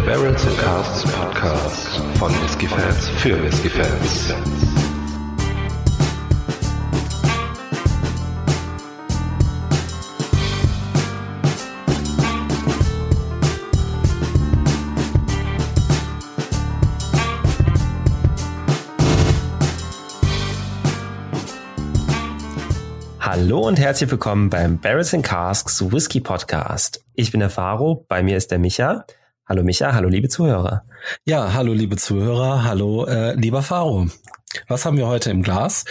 Der Barrels and Casts Podcast von Whiskey Fans für Whiskey Fans. Hallo und herzlich willkommen beim Barrels and Casks Whisky Podcast. Ich bin der Faro, bei mir ist der Micha. Hallo Micha, hallo liebe Zuhörer. Ja, hallo liebe Zuhörer, hallo äh, lieber Faro. Was haben wir heute im Glas?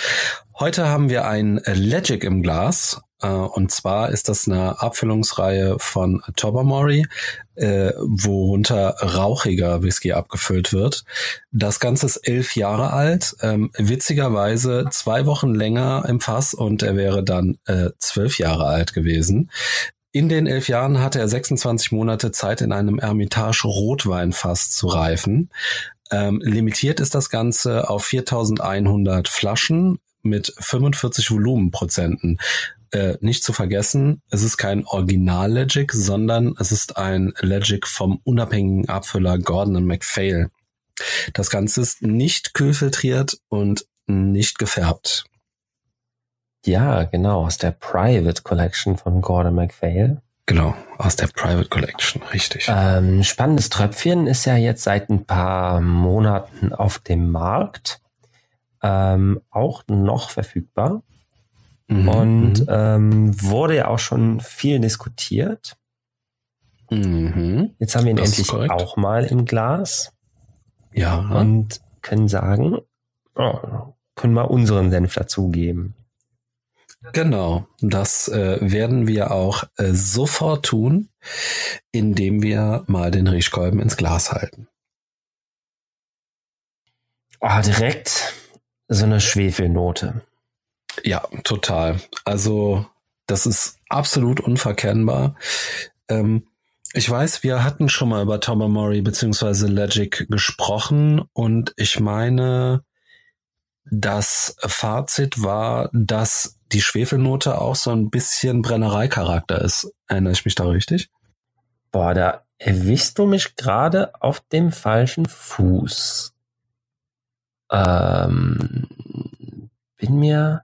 Heute haben wir ein Legic im Glas. Äh, und zwar ist das eine Abfüllungsreihe von Tobermory, äh, worunter rauchiger Whisky abgefüllt wird. Das Ganze ist elf Jahre alt, ähm, witzigerweise zwei Wochen länger im Fass und er wäre dann äh, zwölf Jahre alt gewesen. In den elf Jahren hatte er 26 Monate Zeit, in einem Ermitage Rotweinfass zu reifen. Ähm, limitiert ist das Ganze auf 4100 Flaschen mit 45 Volumenprozenten. Äh, nicht zu vergessen, es ist kein Original Legic, sondern es ist ein Legic vom unabhängigen Abfüller Gordon MacPhail. Das Ganze ist nicht kühlfiltriert und nicht gefärbt. Ja, genau, aus der Private Collection von Gordon MacPhail. Genau, aus der Private Collection, richtig. Ähm, spannendes Tröpfchen ist ja jetzt seit ein paar Monaten auf dem Markt. Ähm, auch noch verfügbar. Mhm, und ähm, wurde ja auch schon viel diskutiert. Mhm. Jetzt haben wir ihn das endlich auch mal im Glas. Ja. Und können sagen, oh, können wir unseren Senf dazugeben. Genau, das äh, werden wir auch äh, sofort tun, indem wir mal den Riechkolben ins Glas halten. Oh, direkt so eine Schwefelnote. Ja, total. Also das ist absolut unverkennbar. Ähm, ich weiß, wir hatten schon mal über Tobermory beziehungsweise Legic gesprochen und ich meine, das Fazit war, dass die Schwefelnote auch so ein bisschen Brennereicharakter ist. Erinnere ich mich da richtig? Boah, da erwischst du mich gerade auf dem falschen Fuß. Ähm, bin mir.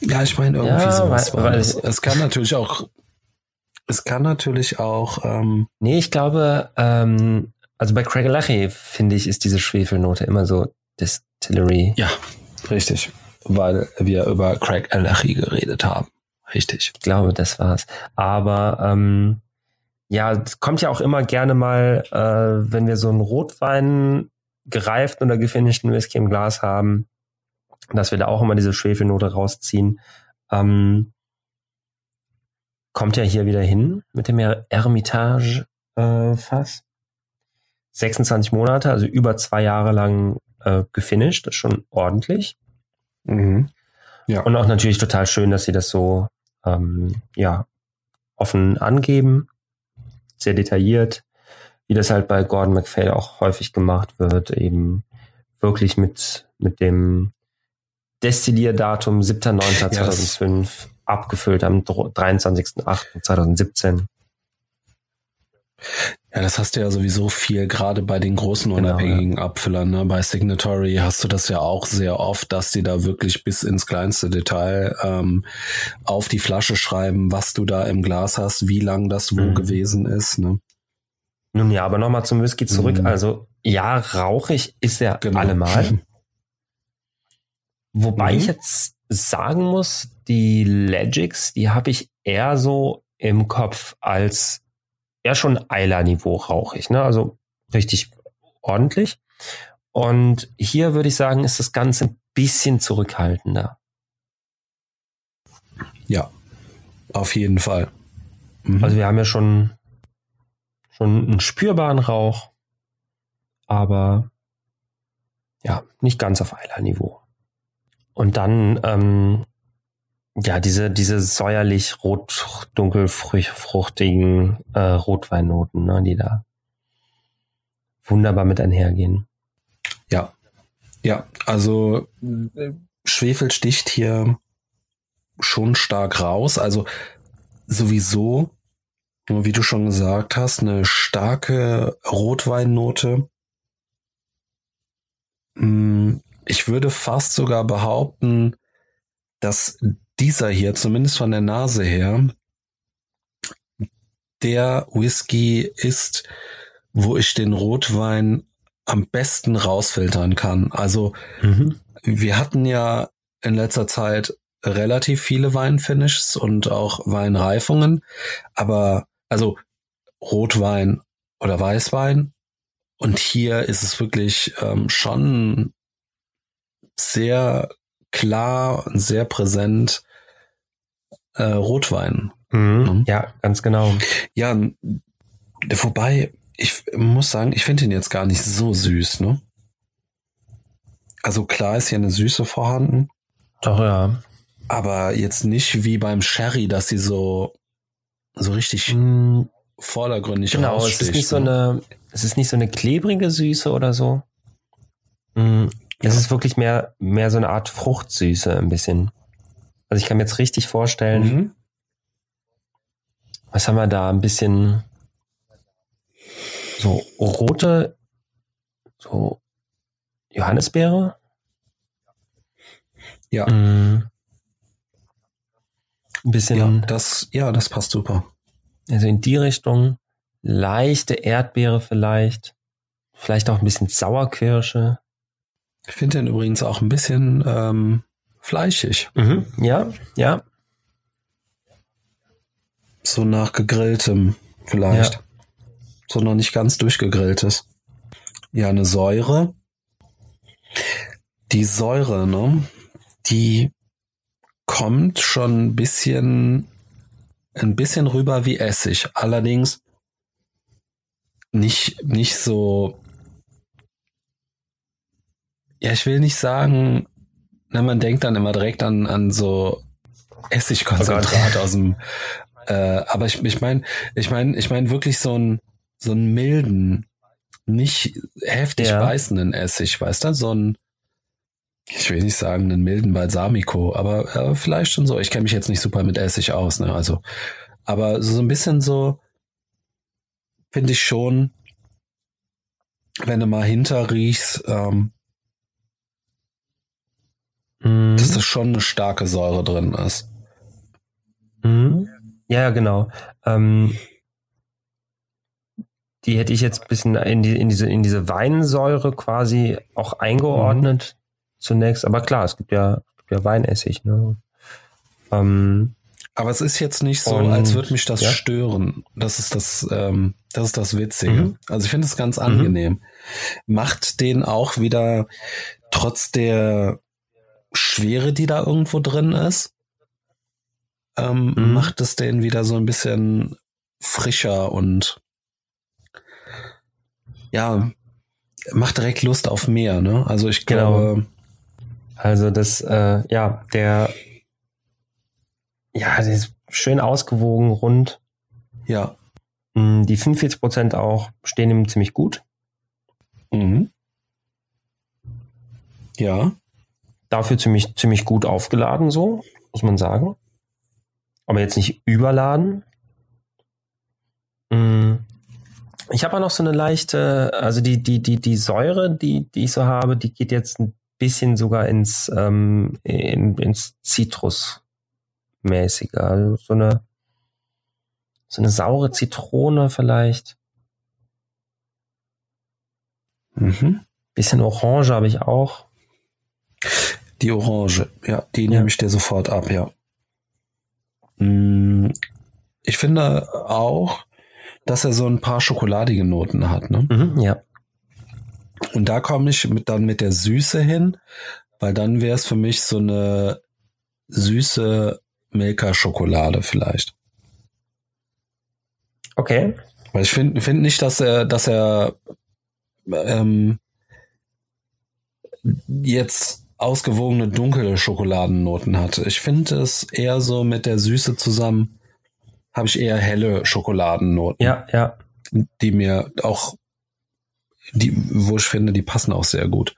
Ja, ich meine, irgendwie Ja, sowas weil- weil- das. Es kann natürlich auch, es kann natürlich auch, ähm, Nee, ich glaube, ähm, also bei Craig Lachi finde ich, ist diese Schwefelnote immer so Distillery. ja, richtig. Weil wir über Craig Alachi geredet haben. Richtig. Ich glaube, das war's. Aber ähm, ja, es kommt ja auch immer gerne mal, äh, wenn wir so einen Rotwein gereiften oder gefinischten Whisky im Glas haben, dass wir da auch immer diese Schwefelnote rausziehen. Ähm, kommt ja hier wieder hin mit dem Er- Ermitage äh, Fass. 26 Monate, also über zwei Jahre lang äh, gefinisht, das ist schon ordentlich. Mhm. Ja. Und auch natürlich total schön, dass sie das so ähm, ja, offen angeben, sehr detailliert, wie das halt bei Gordon MacPhail auch häufig gemacht wird, eben wirklich mit, mit dem Destillierdatum 7.9.2005 abgefüllt am 23.08.2017. Ja, das hast du ja sowieso viel, gerade bei den großen Genau, unabhängigen Abfüllern. Ne? Bei Signatory hast du das ja auch sehr oft, dass die da wirklich bis ins kleinste Detail ähm, auf die Flasche schreiben, was du da im Glas hast, wie lang das wo Mhm. gewesen ist. Ne? Nun ja, aber nochmal zum Whisky zurück. Mhm. Also ja, rauchig ist er Genau. allemal. Wobei Mhm. ich jetzt sagen muss, die Legics, die habe ich eher so im Kopf als eher schon Eiler-Niveau rauchig, ne? Also richtig ordentlich. Und hier würde ich sagen, ist das Ganze ein bisschen zurückhaltender. Ja, auf jeden Fall. Mhm. Also wir haben ja schon, schon einen spürbaren Rauch, aber ja, nicht ganz auf Eiler-Niveau. Und dann, ähm, ja, diese, diese säuerlich rot, dunkel fruchtigen äh, Rotweinnoten, ne, die da wunderbar mit einhergehen. Ja. Ja, also Schwefel sticht hier schon stark raus. Also sowieso wie du schon gesagt hast, eine starke Rotweinnote. Hm, ich würde fast sogar behaupten, dass dieser hier, zumindest von der Nase her, der Whisky ist, wo ich den Rotwein am besten rausfiltern kann. Also mhm. wir hatten ja in letzter Zeit relativ viele Weinfinishes und auch Weinreifungen, aber also Rotwein oder Weißwein. Und hier ist es wirklich ähm, schon sehr klar und sehr präsent äh, Rotwein. Mhm. Mhm. Ja, ganz genau. Ja, wobei, ich muss sagen, ich finde ihn jetzt gar nicht so süß, ne? Also klar ist hier eine Süße vorhanden. Doch, ja. Aber jetzt nicht wie beim Sherry, dass sie so, so richtig mm, vordergründig Genau, es ist nicht so ne? eine, es ist nicht so eine klebrige Süße oder so. Mm, es ist wirklich mehr, mehr so eine Art Fruchtsüße, ein bisschen. Also ich kann mir jetzt richtig vorstellen, mhm. was haben wir da? Ein bisschen so rote, so Johannisbeere. Ja. Mm. Ein bisschen. Ja, das, ja, das passt super. Also in die Richtung. Leichte Erdbeere vielleicht. Vielleicht auch ein bisschen Sauerkirsche. Ich finde den übrigens auch ein bisschen ähm, fleischig. Mhm. Ja, ja. So nach gegrilltem vielleicht. Ja. So noch nicht ganz durchgegrilltes. Ja, eine Säure. Die Säure, ne? Die kommt schon ein bisschen, ein bisschen rüber wie Essig. Allerdings nicht, nicht so, ja, ich will nicht sagen, na, man denkt dann immer direkt an, an so Essigkonzentrat oh aus dem, äh, aber ich, ich meine, ich meine, ich meine wirklich so ein, so einen milden, nicht heftig ja. beißenden Essig, weißt du, so ein, ich will nicht sagen einen milden Balsamico, aber äh, vielleicht schon so. Ich kenne mich jetzt nicht super mit Essig aus, ne? Also, aber so ein bisschen so finde ich schon, wenn du mal hinter riechst, ähm, mm. dass da schon eine starke Säure drin ist. Mm. Ja, genau. Ähm, die hätte ich jetzt ein bisschen in, die, in, diese, in diese Weinsäure quasi auch eingeordnet. Mhm zunächst. Aber klar, es gibt ja, ja Weinessig. Ne? Ähm, aber es ist jetzt nicht so, und, als würde mich das ja? stören. Das ist das, ähm, das ist das Witzige. Mhm. Also ich finde es ganz angenehm. Mhm. Macht den auch wieder trotz der Schwere, die da irgendwo drin ist, ähm, mhm. macht es den wieder so ein bisschen frischer und ja, macht direkt Lust auf mehr, ne? Also ich genau. glaube, also das, äh, ja, der, ja, der ist schön ausgewogen, rund. Ja. Mm, die 45 Prozent auch stehen ihm ziemlich gut. Mhm. Ja. Dafür ziemlich, ziemlich gut aufgeladen, so, muss man sagen. Aber jetzt nicht überladen. Mm. Ich habe auch noch so eine leichte, also die, die, die, die Säure, die, die ich so habe, die geht jetzt ein bisschen sogar ins, ähm, in, ins Zitrusmäßige. Also so eine, so eine saure Zitrone vielleicht. Mhm. Bisschen Orange habe ich auch. Die Orange, ja, die ja. nehme ich dir sofort ab, ja. Mm, ich finde auch, dass er so ein paar schokoladige Noten hat, ne? Mhm, ja. Und da komme ich mit, dann mit der Süße hin, weil dann wäre es für mich so eine süße Milka-Schokolade vielleicht. Okay. Weil ich finde find nicht, dass er, dass er ähm, jetzt ausgewogene dunkle Schokoladennoten hat. Ich finde es eher so mit der Süße zusammen, habe ich eher helle Schokoladennoten. Ja, ja. Die mir auch die, wo ich finde, die passen auch sehr gut.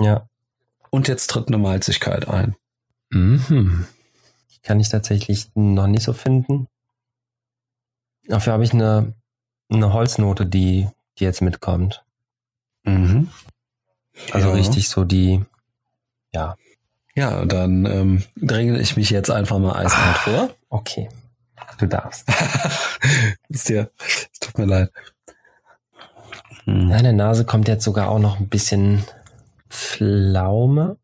Ja. Und jetzt tritt eine Malzigkeit ein. Mhm. Die kann ich tatsächlich noch nicht so finden. Dafür habe ich eine, eine Holznote, die, die jetzt mitkommt. Mhm. Also Ja. richtig so die, ja, Ja, dann ähm, dränge ich mich jetzt einfach mal eiskalt vor. okay. Du darfst. ist dir, es tut mir leid. Hm. Deine Nase kommt jetzt sogar auch noch ein bisschen Pflaume.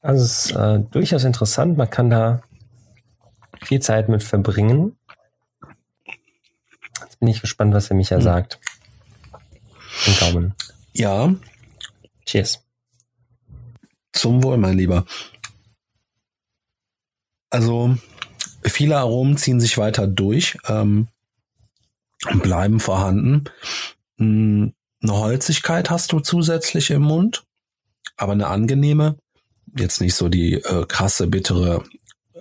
Also es ist äh, durchaus interessant. Man kann da viel Zeit mit verbringen. Jetzt bin ich gespannt, was der Micha Hm. sagt. Den Gaumen. Ja, Cheers. zum Wohl, mein Lieber. Also, viele Aromen ziehen sich weiter durch, ähm, bleiben vorhanden. Hm, Eine Holzigkeit hast du zusätzlich im Mund, aber eine angenehme. Jetzt nicht so die äh, krasse, bittere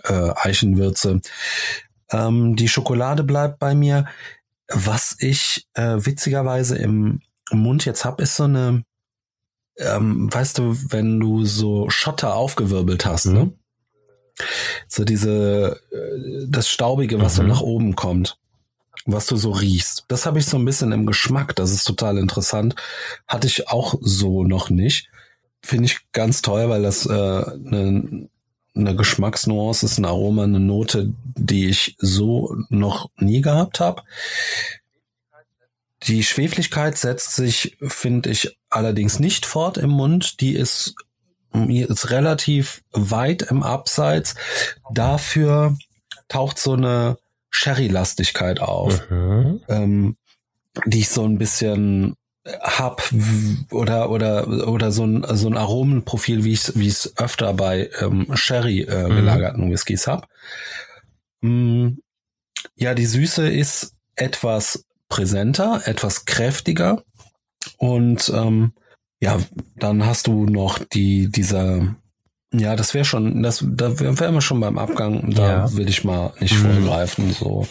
äh, Eichenwürze. Ähm, die Schokolade bleibt bei mir. Was ich äh, witzigerweise im Mund jetzt hab, ist so eine, ähm, weißt du, wenn du so Schotter aufgewirbelt hast, Mhm. ne? So diese, äh, das Staubige, was so Mhm. nach oben kommt, was du so riechst. Das habe ich so ein bisschen im Geschmack. Das ist total interessant. Hatte ich auch so noch nicht. Finde ich ganz toll, weil das äh, eine, eine Geschmacksnuance ist, ein Aroma, eine Note, die ich so noch nie gehabt habe. Die Schweflichkeit setzt sich, finde ich, allerdings nicht fort im Mund. Die ist, ist relativ weit im Abseits. Dafür taucht so eine Sherry-Lastigkeit auf, Mhm. ähm, die ich so ein bisschen hab oder oder oder so ein so ein Aromenprofil, wie ich wie es öfter bei ähm, Sherry äh, Mhm. gelagerten Whiskys hab. Mm, ja, die Süße ist etwas präsenter, etwas kräftiger und ähm, ja, dann hast du noch die dieser ja, das wäre schon, das da wären wir schon beim Abgang. Da Ja. will ich mal nicht Mhm. vorgreifen. So,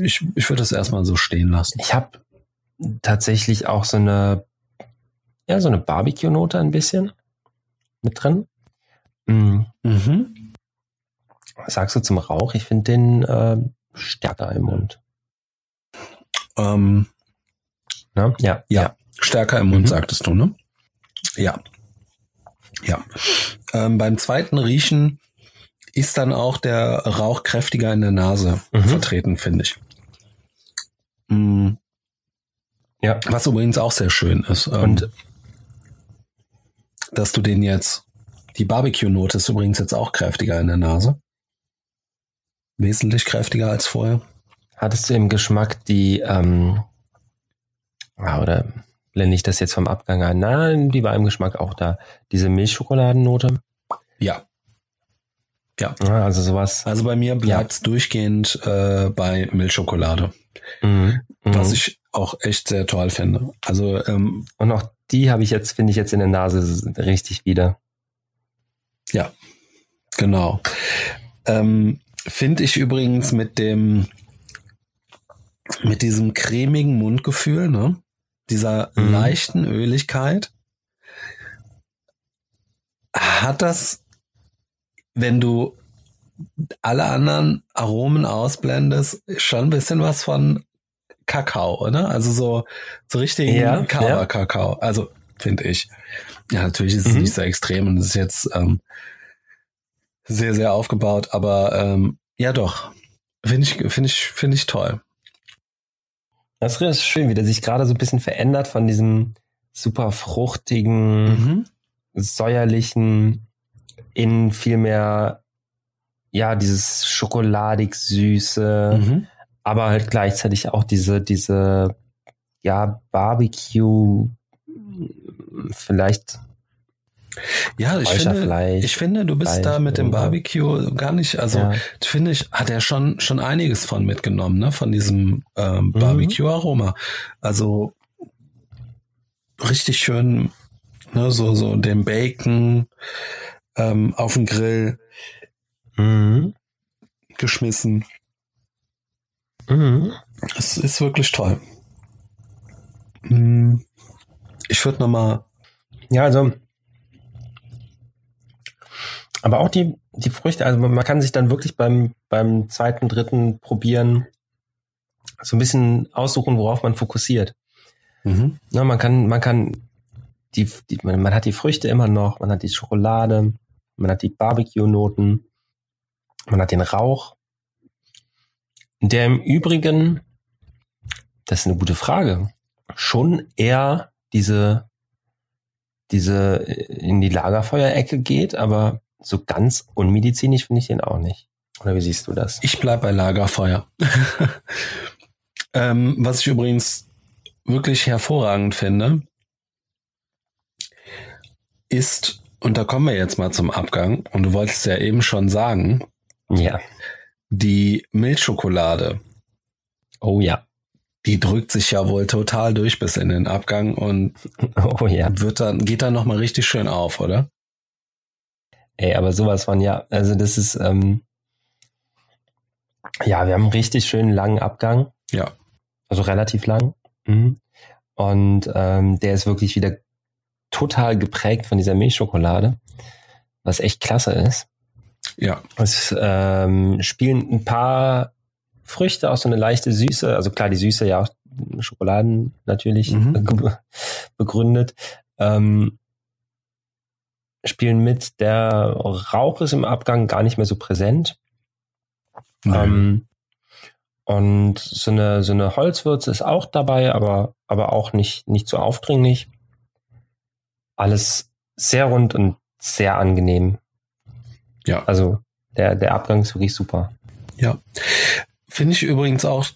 ich ich würde das erstmal so stehen lassen. Ich habe tatsächlich auch so eine, ja, so eine Barbecue-Note ein bisschen mit drin. Mhm. Mhm. Was sagst du zum Rauch? Ich finde den äh, stärker im Mund. Ähm, Ne? Ja, Ja. Stärker im Mund, Mhm. sagtest du, ne? Ja. Ja. Ähm, beim zweiten Riechen ist dann auch der Rauch kräftiger in der Nase Mhm. vertreten, finde ich. Mm, Ja. Was übrigens auch sehr schön ist. Ähm, Und dass du den jetzt, die Barbecue-Note ist übrigens jetzt auch kräftiger in der Nase. Wesentlich kräftiger als vorher. Hattest du im Geschmack die, ähm, ah, oder blende ich das jetzt vom Abgang ein? Nein, die war im Geschmack auch da. Diese Milchschokoladennote. Ja. Ja, also sowas. Also bei mir bleibt's durchgehend äh, bei Milchschokolade. Mhm. was Mhm. ich auch echt sehr toll finde. Also ähm, Und auch die habe ich jetzt, finde ich jetzt in der Nase richtig wieder. ja, genau. Ähm, finde ich übrigens mit dem mit diesem cremigen Mundgefühl, ne? Dieser Mhm. leichten Öligkeit, hat das, wenn du alle anderen Aromen ausblendest, schon ein bisschen was von Kakao, oder? Also so, so richtigen Ja, Kava-Kakao. Also, finde ich. Ja, natürlich ist es Mhm. nicht so extrem und es ist jetzt ähm, sehr, sehr aufgebaut, aber ähm, ja doch. Finde ich, finde ich, finde ich toll. Das ist schön, wie der sich gerade so ein bisschen verändert von diesem super fruchtigen, Mhm. säuerlichen in viel mehr, ja, dieses schokoladig süße, Mhm. aber halt gleichzeitig auch diese, diese, ja, Barbecue, vielleicht Ja, ich finde, ich finde, du bist Fleisch da mit dem Barbecue gar nicht, also ja. finde ich, hat er schon schon einiges von mitgenommen, ne, von diesem ähm, Mhm. Barbecue-Aroma. Also richtig schön, ne, so so den Bacon ähm, auf den Grill Mhm. geschmissen. Mhm. Es ist wirklich toll. Hm, Ich würde noch mal, Ja, also Aber auch die, die Früchte, also man kann sich dann wirklich beim, beim zweiten, dritten probieren, so ein bisschen aussuchen, worauf man fokussiert. Mhm. Ja, man kann, man kann die, die man, man, hat die Früchte immer noch, man hat die Schokolade, man hat die Barbecue-Noten, man hat den Rauch. Der im Übrigen, das ist eine gute Frage, schon eher diese, diese in die Lagerfeuerecke geht, aber so ganz unmedizinisch finde ich den auch nicht. Oder wie siehst du das? Ich bleib bei Lagerfeuer. ähm, was ich übrigens wirklich hervorragend finde, ist, und da kommen wir jetzt mal zum Abgang, und du wolltest ja eben schon sagen, ja. Die Milchschokolade. Oh ja. Die drückt sich ja wohl total durch bis in den Abgang und oh ja. wird dann, geht dann nochmal richtig schön auf, oder? Ey, aber sowas von ja, also das ist, ähm, ja, wir haben einen richtig schönen langen Abgang. Ja. Also relativ lang. Mhm. Und ähm, der ist wirklich wieder total geprägt von dieser Milchschokolade, was echt klasse ist. Ja. Es ähm, spielen ein paar Früchte, auch so eine leichte Süße, also klar, die Süße ja auch Schokoladen natürlich mhm. begründet. Ähm, spielen mit. Der Rauch ist im Abgang gar nicht mehr so präsent. Ähm, und so eine, so eine Holzwürze ist auch dabei, aber, aber auch nicht, nicht so aufdringlich. Alles sehr rund und sehr angenehm. Ja. Also der, der Abgang ist wirklich super. Ja. Finde ich übrigens auch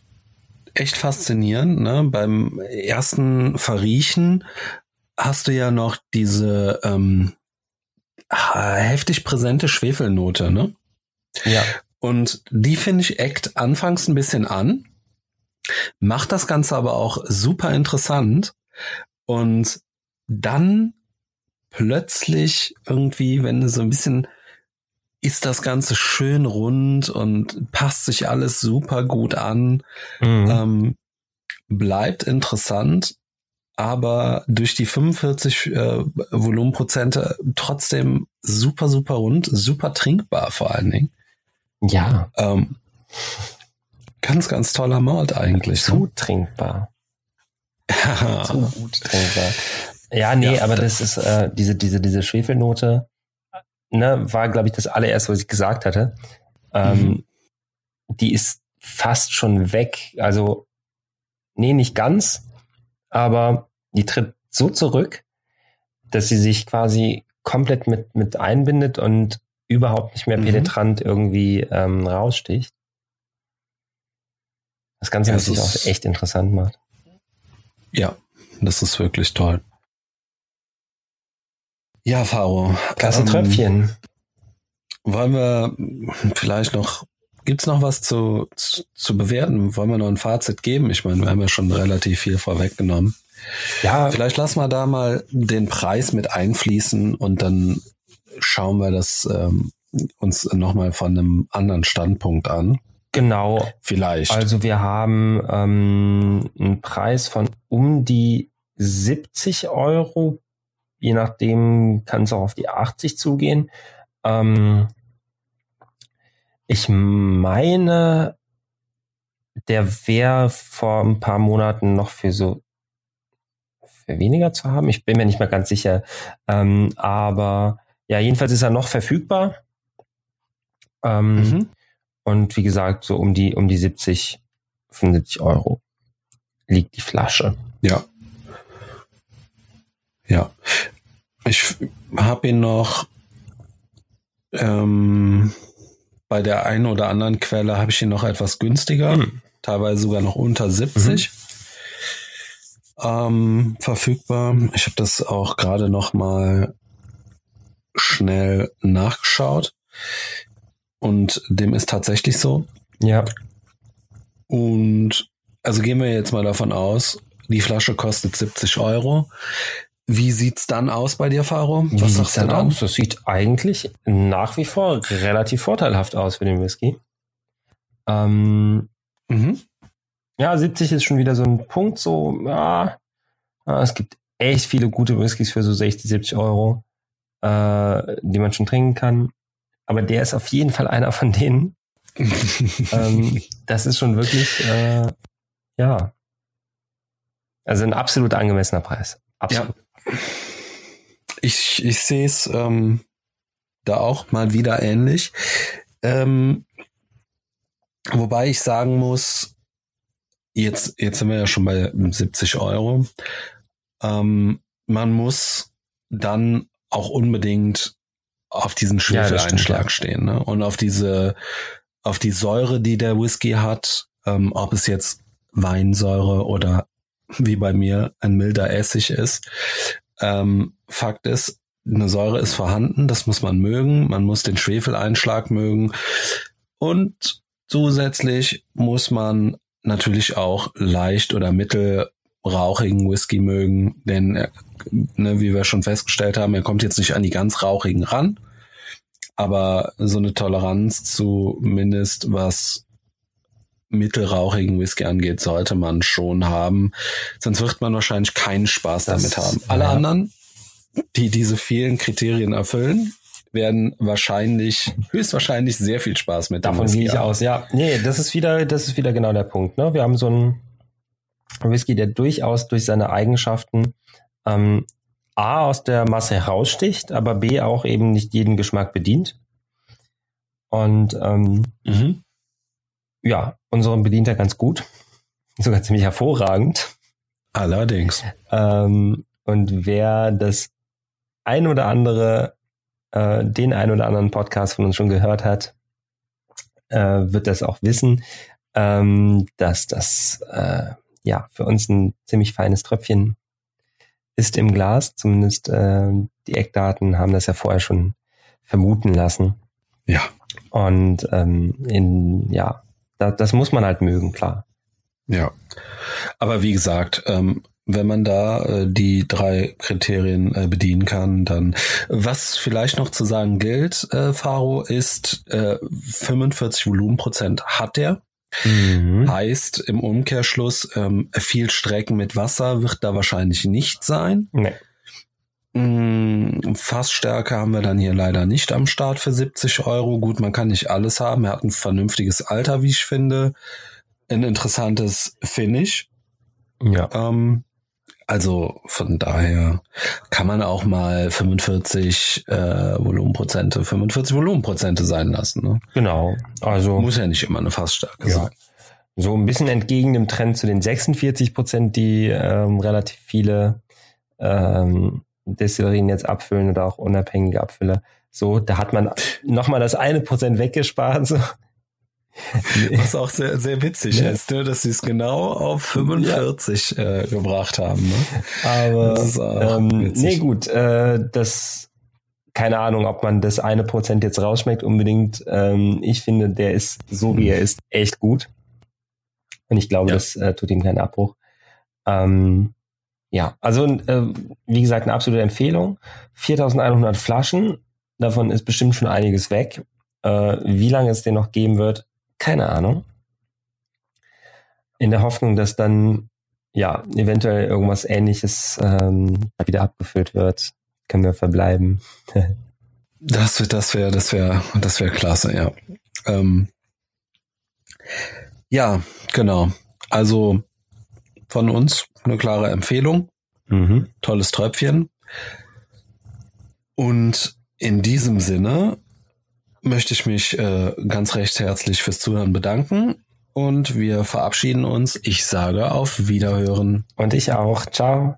echt faszinierend. Ne? Beim ersten Verriechen hast du ja noch diese ähm, heftig präsente Schwefelnote, ne? Ja. Und die finde ich eckt anfangs ein bisschen an, macht das Ganze aber auch super interessant und dann plötzlich irgendwie, wenn du so ein bisschen ist das Ganze schön rund und passt sich alles super gut an, mhm. ähm, bleibt interessant aber durch die 45 äh, Volumenprozente trotzdem super, super rund, super trinkbar vor allen Dingen. Ja. Ähm, ganz, ganz toller Malt eigentlich. Zu ne? trinkbar. Zu gut trinkbar. Ja, nee, ja, aber das ist äh, diese, diese, diese Schwefelnote, ne, war, glaube ich, das allererste, was ich gesagt hatte. Ähm, mhm. Die ist fast schon weg. Also, nee, nicht ganz, aber die tritt so zurück, dass sie sich quasi komplett mit, mit einbindet und überhaupt nicht mehr mhm. penetrant irgendwie ähm, raussticht. Das Ganze, ja, was sich auch echt interessant macht. Ja, das ist wirklich toll. Ja, Faro. Klasse ähm, Tröpfchen. Wollen wir vielleicht noch Gibt's noch was zu, zu, zu bewerten? Wollen wir noch ein Fazit geben? Ich meine, wir haben ja schon relativ viel vorweggenommen. Ja. Vielleicht lassen wir da mal den Preis mit einfließen und dann schauen wir das ähm, uns nochmal von einem anderen Standpunkt an. Genau. Vielleicht. Also wir haben ähm, einen Preis von um die 70 Euro. Je nachdem kann es auch auf die 80 zugehen. Ähm, ich meine, der wäre vor ein paar Monaten noch für so weniger zu haben. Ich bin mir nicht mehr ganz sicher. Ähm, aber ja, jedenfalls ist er noch verfügbar. Ähm, mhm. Und wie gesagt, so um die, um die 70, 75 Euro liegt die Flasche. Ja. Ja. Ich habe ihn noch ähm, bei der einen oder anderen Quelle habe ich ihn noch etwas günstiger, mhm. teilweise sogar noch unter 70 mhm. Ähm, verfügbar. Ich habe das auch gerade noch mal schnell nachgeschaut und dem ist tatsächlich so. Ja. Und also gehen wir jetzt mal davon aus, die Flasche kostet 70 Euro. Wie sieht's dann aus bei dir, Faro? Was Wie sieht's dann aus? Das sieht eigentlich nach wie vor relativ vorteilhaft aus für den Whisky. Ähm, mhm. Ja, 70 ist schon wieder so ein Punkt, so, ja, es gibt echt viele gute Whiskys für so 60, 70 Euro, äh, die man schon trinken kann. aber der ist auf jeden Fall einer von denen. ähm, das ist schon wirklich, äh, ja, also ein absolut angemessener Preis. Absolut. Ja. Ich, ich sehe es ähm, da auch mal wieder ähnlich. Ähm, wobei ich sagen muss, jetzt, jetzt sind wir ja schon bei 70 Euro. Ähm, man muss dann auch unbedingt auf diesen Schwefeleinschlag ja, stehen ne? und auf diese, auf die Säure, die der Whisky hat, ähm, ob es jetzt Weinsäure oder wie bei mir ein milder Essig ist. Ähm, Fakt ist, eine Säure ist vorhanden, das muss man mögen, man muss den Schwefeleinschlag mögen und zusätzlich muss man natürlich auch leicht oder mittelrauchigen Whisky mögen, denn äh, ne, wie wir schon festgestellt haben, er kommt jetzt nicht an die ganz rauchigen ran, aber so eine Toleranz zumindest was mittelrauchigen Whisky angeht, sollte man schon haben. Sonst wird man wahrscheinlich keinen Spaß das, damit haben. Alle ja. anderen, die diese vielen Kriterien erfüllen, werden wahrscheinlich, höchstwahrscheinlich sehr viel Spaß mit Davon gehe ich aus, ja. Nee, das ist wieder, das ist wieder genau der Punkt. Ne? Wir haben so einen Whisky, der durchaus durch seine Eigenschaften ähm, A aus der Masse heraussticht, aber B auch eben nicht jeden Geschmack bedient. Und ähm, mhm ja, unseren bedient er ganz gut. Sogar ziemlich hervorragend. Allerdings. Ähm, und wer das ein oder andere, äh, den ein oder anderen Podcast von uns schon gehört hat, äh, wird das auch wissen, ähm, dass das äh, ja für uns ein ziemlich feines Tröpfchen ist im Glas. Zumindest äh, die Eckdaten haben das ja vorher schon vermuten lassen. Ja. Und ähm, in ja das, das muss man halt mögen, klar. Ja. Aber wie gesagt, ähm, wenn man da äh, die drei Kriterien äh, bedienen kann, dann was vielleicht noch zu sagen gilt, äh, Faro, ist äh, 45 Volumenprozent hat der. Mhm. Heißt im Umkehrschluss, ähm, viel Strecken mit Wasser wird da wahrscheinlich nicht sein. Nee. Mm, Fassstärke haben wir dann hier leider nicht am Start für 70 Euro. Gut, man kann nicht alles haben. Er hat ein vernünftiges Alter, wie ich finde. Ein interessantes Finish. Ja. Ähm, also von daher kann man auch mal 45 äh, Volumenprozente, 45 Volumenprozente sein lassen. Ne? Genau. Also muss ja nicht immer eine Fassstärke ja. sein. So ein bisschen entgegen dem Trend zu den 46 Prozent, die ähm, relativ viele ähm, Destillerien jetzt abfüllen oder auch unabhängige Abfüller. So, da hat man nochmal das eine Prozent weggespart. So. Was auch sehr, sehr witzig ja. ist, ne? dass sie es genau auf 45 ja. äh, gebracht haben. Ne? Aber ähm, nee, gut, äh, das keine Ahnung, ob man das eine Prozent jetzt rausschmeckt unbedingt. Ähm, ich finde, der ist so wie er ist echt gut. Und ich glaube, ja. das äh, tut ihm keinen Abbruch. Ähm, ja, also äh, wie gesagt, eine absolute Empfehlung. 4100 Flaschen, davon ist bestimmt schon einiges weg. Äh, wie lange es den noch geben wird, keine Ahnung. In der Hoffnung, dass dann ja eventuell irgendwas ähnliches ähm, wieder abgefüllt wird, können wir verbleiben. das wäre, das wäre, das wäre, das wäre klasse, ja. Ähm, ja, genau. Also von uns eine klare Empfehlung. Mhm. Tolles Tröpfchen. Und in diesem Sinne möchte ich mich äh, ganz recht herzlich fürs Zuhören bedanken und wir verabschieden uns. Ich sage auf Wiederhören. Und ich auch. Ciao.